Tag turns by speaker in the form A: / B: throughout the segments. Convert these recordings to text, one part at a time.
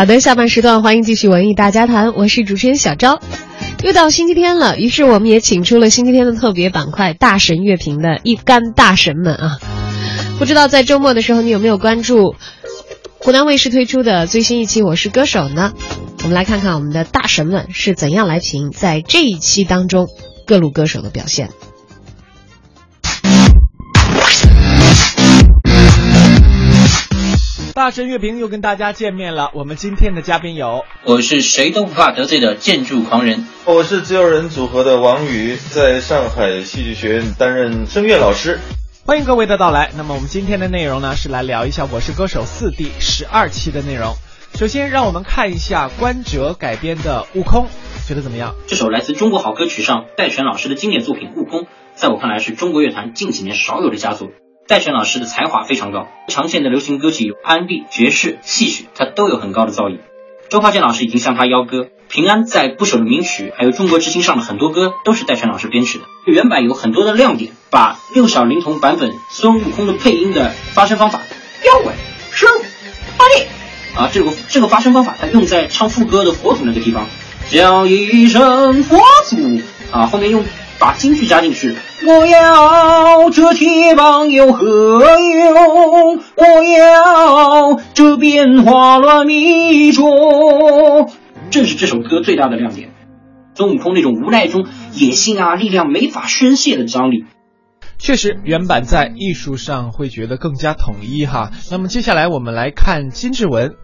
A: 好的，下半时段欢迎继续文艺大家谈，我是主持人小昭。又到星期天了，于是我们也请出了星期天的特别板块——大神乐评的一干大神们啊。不知道在周末的时候你有没有关注湖南卫视推出的最新一期《我是歌手》呢？我们来看看我们的大神们是怎样来评在这一期当中各路歌手的表现。
B: 大神乐评又跟大家见面了。我们今天的嘉宾有，
C: 我是谁都不怕得罪的建筑狂人，
D: 我是自由人组合的王宇，在上海戏剧学院担任声乐老师。
B: 欢迎各位的到来。那么我们今天的内容呢，是来聊一下《我是歌手》四第十二期的内容。首先，让我们看一下关喆改编的《悟空》，觉得怎么样？
C: 这首来自中国好歌曲上戴荃老师的经典作品《悟空》，在我看来是中国乐坛近几年少有的佳作。戴荃老师的才华非常高，常见的流行歌曲有 R&B、爵士、戏曲，他都有很高的造诣。周华健老师已经向他邀歌，平安在不朽的名曲，还有中国之星上的很多歌都是戴荃老师编曲的。原版有很多的亮点，把六小龄童版本孙悟空的配音的发声方法，妖怪生发力啊，这个这个发声方法，它用在唱副歌的佛祖那个地方，叫一声佛祖啊，后面用。把京剧加进去，我要这铁棒有何用？我要这变化乱迷中，正是这首歌最大的亮点。孙悟空那种无奈中野性啊，力量没法宣泄的张力，
B: 确实原版在艺术上会觉得更加统一哈。那么接下来我们来看金志文。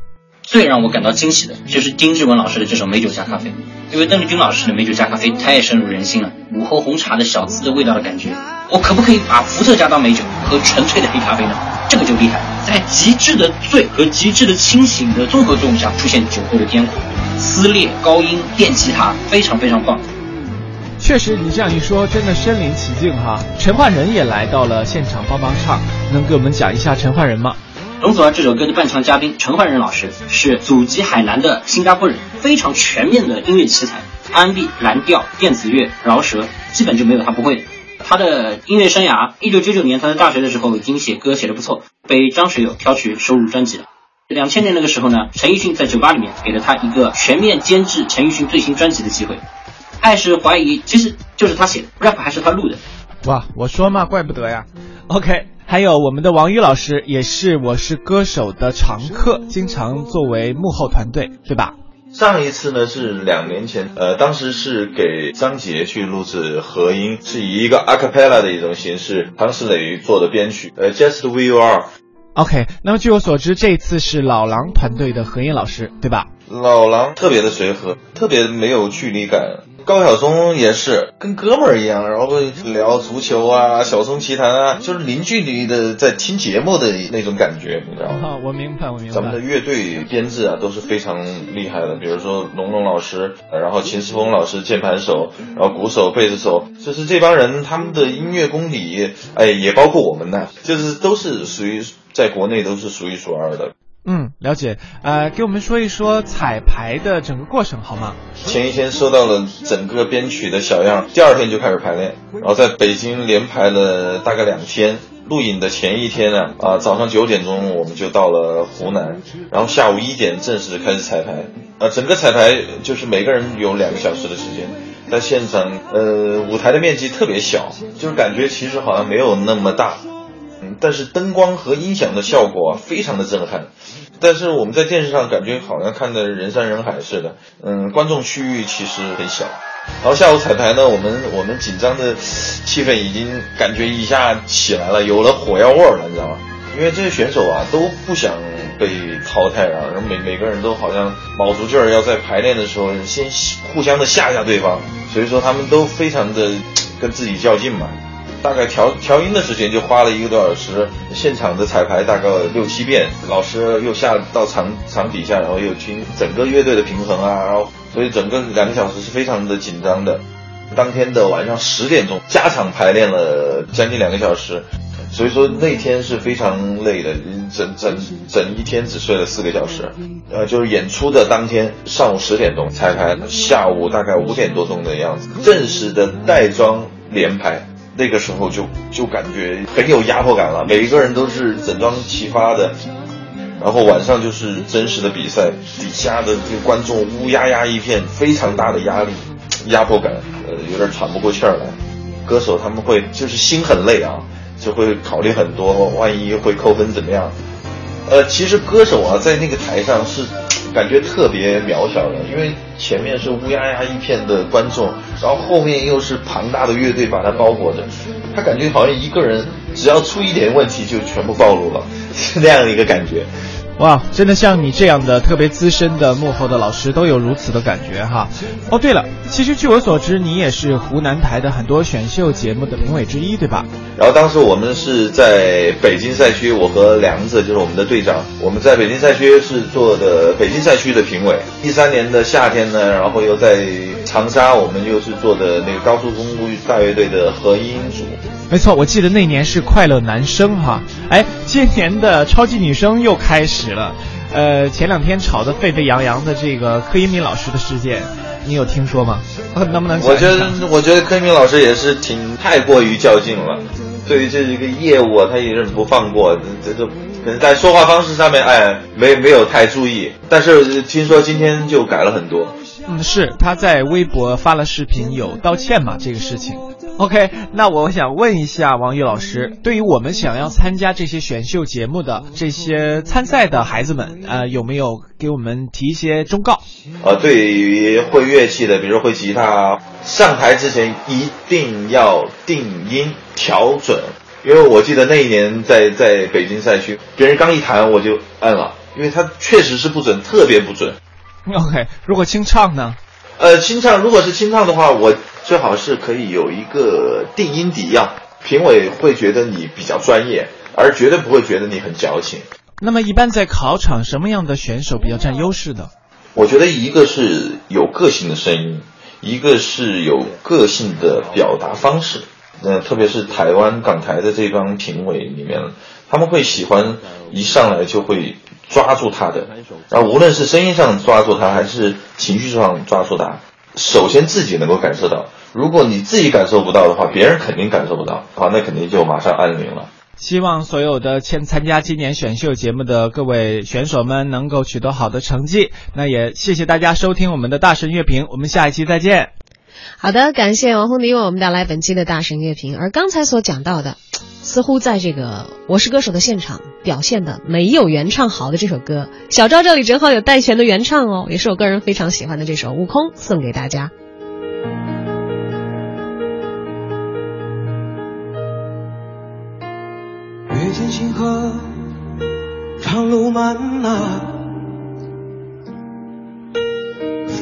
C: 最让我感到惊喜的就是丁志文老师的这首美酒加咖啡，因为邓丽君老师的美酒加咖啡太深入人心了，午后红茶的小资的味道的感觉。我可不可以把伏特加当美酒喝纯粹的黑咖啡呢？这个就厉害，在极致的醉和极致的清醒的综合作用下，出现酒后的癫狂、撕裂、高音、电吉他，非常非常棒。
B: 确实，你这样一说，真的身临其境哈。陈奂仁也来到了现场帮忙唱，能给我们讲一下陈奂仁吗？
C: 容祖儿这首歌的伴唱嘉宾陈奂仁老师是祖籍海南的新加坡人，非常全面的音乐奇才，R&B、蓝调、电子乐、饶舌，基本就没有他不会的。他的音乐生涯，一九九九年他在大学的时候已经写歌写的不错，被张学友挑去收录专辑了。两千年那个时候呢，陈奕迅在酒吧里面给了他一个全面监制陈奕迅最新专辑的机会。爱是怀疑，其实就是他写的，rap 还是他录的。
B: 哇，我说嘛，怪不得呀。OK。还有我们的王宇老师，也是我是歌手的常客，经常作为幕后团队，对吧？
D: 上一次呢是两年前，呃，当时是给张杰去录制合音，是以一个 a cappella 的一种形式，唐石磊做的编曲，呃，Just We Are。
B: OK，那么据我所知，这次是老狼团队的何音老师，对吧？
D: 老狼特别的随和，特别没有距离感。高晓松也是跟哥们儿一样，然后聊足球啊、小松奇谈啊，就是零距离的在听节目的那种感觉，你知道吗？
B: 我明白，我明白。
D: 咱们的乐队编制啊都是非常厉害的，比如说龙龙老师，然后秦时峰老师键盘手，然后鼓手、贝斯手，就是这帮人他们的音乐功底，哎，也包括我们呢，就是都是属于在国内都是数一数二的。
B: 嗯，了解。呃，给我们说一说彩排的整个过程好吗？
D: 前一天收到了整个编曲的小样，第二天就开始排练，然后在北京连排了大概两天。录影的前一天呢，啊，早上九点钟我们就到了湖南，然后下午一点正式开始彩排。啊，整个彩排就是每个人有两个小时的时间，在现场，呃，舞台的面积特别小，就是感觉其实好像没有那么大。但是灯光和音响的效果啊，非常的震撼。但是我们在电视上感觉好像看的人山人海似的，嗯，观众区域其实很小。然后下午彩排呢，我们我们紧张的气氛已经感觉一下起来了，有了火药味儿了，你知道吗？因为这些选手啊都不想被淘汰啊，然后每每个人都好像卯足劲儿要在排练的时候先互相的吓吓对方，所以说他们都非常的跟自己较劲嘛。大概调调音的时间就花了一个多小时，现场的彩排大概六七遍，老师又下到场场底下，然后又听整个乐队的平衡啊，然后所以整个两个小时是非常的紧张的。当天的晚上十点钟加场排练了将近两个小时，所以说那天是非常累的，整整整一天只睡了四个小时。呃，就是演出的当天上午十点钟彩排，下午大概五点多钟的样子，正式的带妆连排。那个时候就就感觉很有压迫感了，每一个人都是整装齐发的，然后晚上就是真实的比赛，底下的这个观众乌压压一片，非常大的压力、压迫感，呃，有点喘不过气儿来。歌手他们会就是心很累啊，就会考虑很多，万一会扣分怎么样？呃，其实歌手啊，在那个台上是感觉特别渺小的，因为前面是乌压压一片的观众，然后后面又是庞大的乐队把它包裹着，他感觉好像一个人只要出一点问题就全部暴露了，是那样的一个感觉。
B: 哇，真的像你这样的特别资深的幕后的老师都有如此的感觉哈。哦，对了，其实据我所知，你也是湖南台的很多选秀节目的评委之一，对吧？
D: 然后当时我们是在北京赛区，我和梁子就是我们的队长，我们在北京赛区是做的北京赛区的评委。一三年的夏天呢，然后又在长沙，我们又是做的那个高速公路大乐队的合音组。
B: 没错，我记得那年是快乐男声哈。哎，今年的超级女声又开始了。呃，前两天吵得沸沸扬扬的这个柯以敏老师的事件，你有听说吗？能不能？
D: 我觉得，我觉得柯以敏老师也是挺太过于较劲了。对于这一个业务啊，他也是不放过。这这可能在说话方式上面，哎，没没有太注意。但是听说今天就改了很多。
B: 嗯，是他在微博发了视频，有道歉嘛？这个事情。OK，那我想问一下王宇老师，对于我们想要参加这些选秀节目的这些参赛的孩子们，呃，有没有给我们提一些忠告？
D: 呃，对于会乐器的，比如说会吉他，上台之前一定要定音调准，因为我记得那一年在在北京赛区，别人刚一弹我就按了，因为他确实是不准，特别不准。
B: OK，如果清唱呢？
D: 呃，清唱如果是清唱的话，我最好是可以有一个定音底样，评委会觉得你比较专业，而绝对不会觉得你很矫情。
B: 那么，一般在考场，什么样的选手比较占优势的？
D: 我觉得一个是有个性的声音，一个是有个性的表达方式。呃，特别是台湾港台的这帮评委里面，他们会喜欢一上来就会。抓住他的，啊无论是声音上抓住他，还是情绪上抓住他，首先自己能够感受到。如果你自己感受不到的话，别人肯定感受不到，好，那肯定就马上按铃了。
B: 希望所有的参参加今年选秀节目的各位选手们能够取得好的成绩。那也谢谢大家收听我们的大神乐评，我们下一期再见。
A: 好的，感谢王红迪为我们带来本期的大神乐评。而刚才所讲到的。似乎在这个《我是歌手》的现场表现的没有原唱好的这首歌，小赵这里正好有戴荃的原唱哦，也是我个人非常喜欢的这首《悟空》，送给大家。
E: 月见星河，长路漫漫，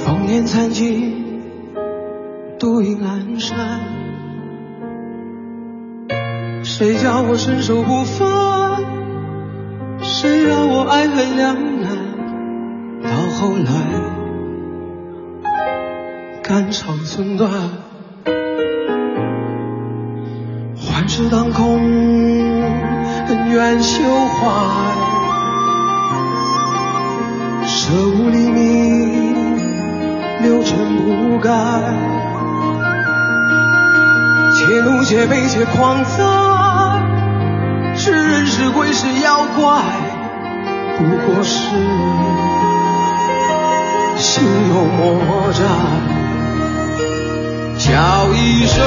E: 烽烟残尽，独影阑珊。谁叫我身手不凡？谁让我爱恨两难？到后来，肝肠寸断，幻世当空，恩怨休怀，舍吾黎明，六尘不改，且怒且悲且狂哉。是人是鬼是妖怪，不过是心有魔债。叫一声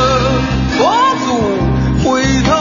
E: 佛祖，回头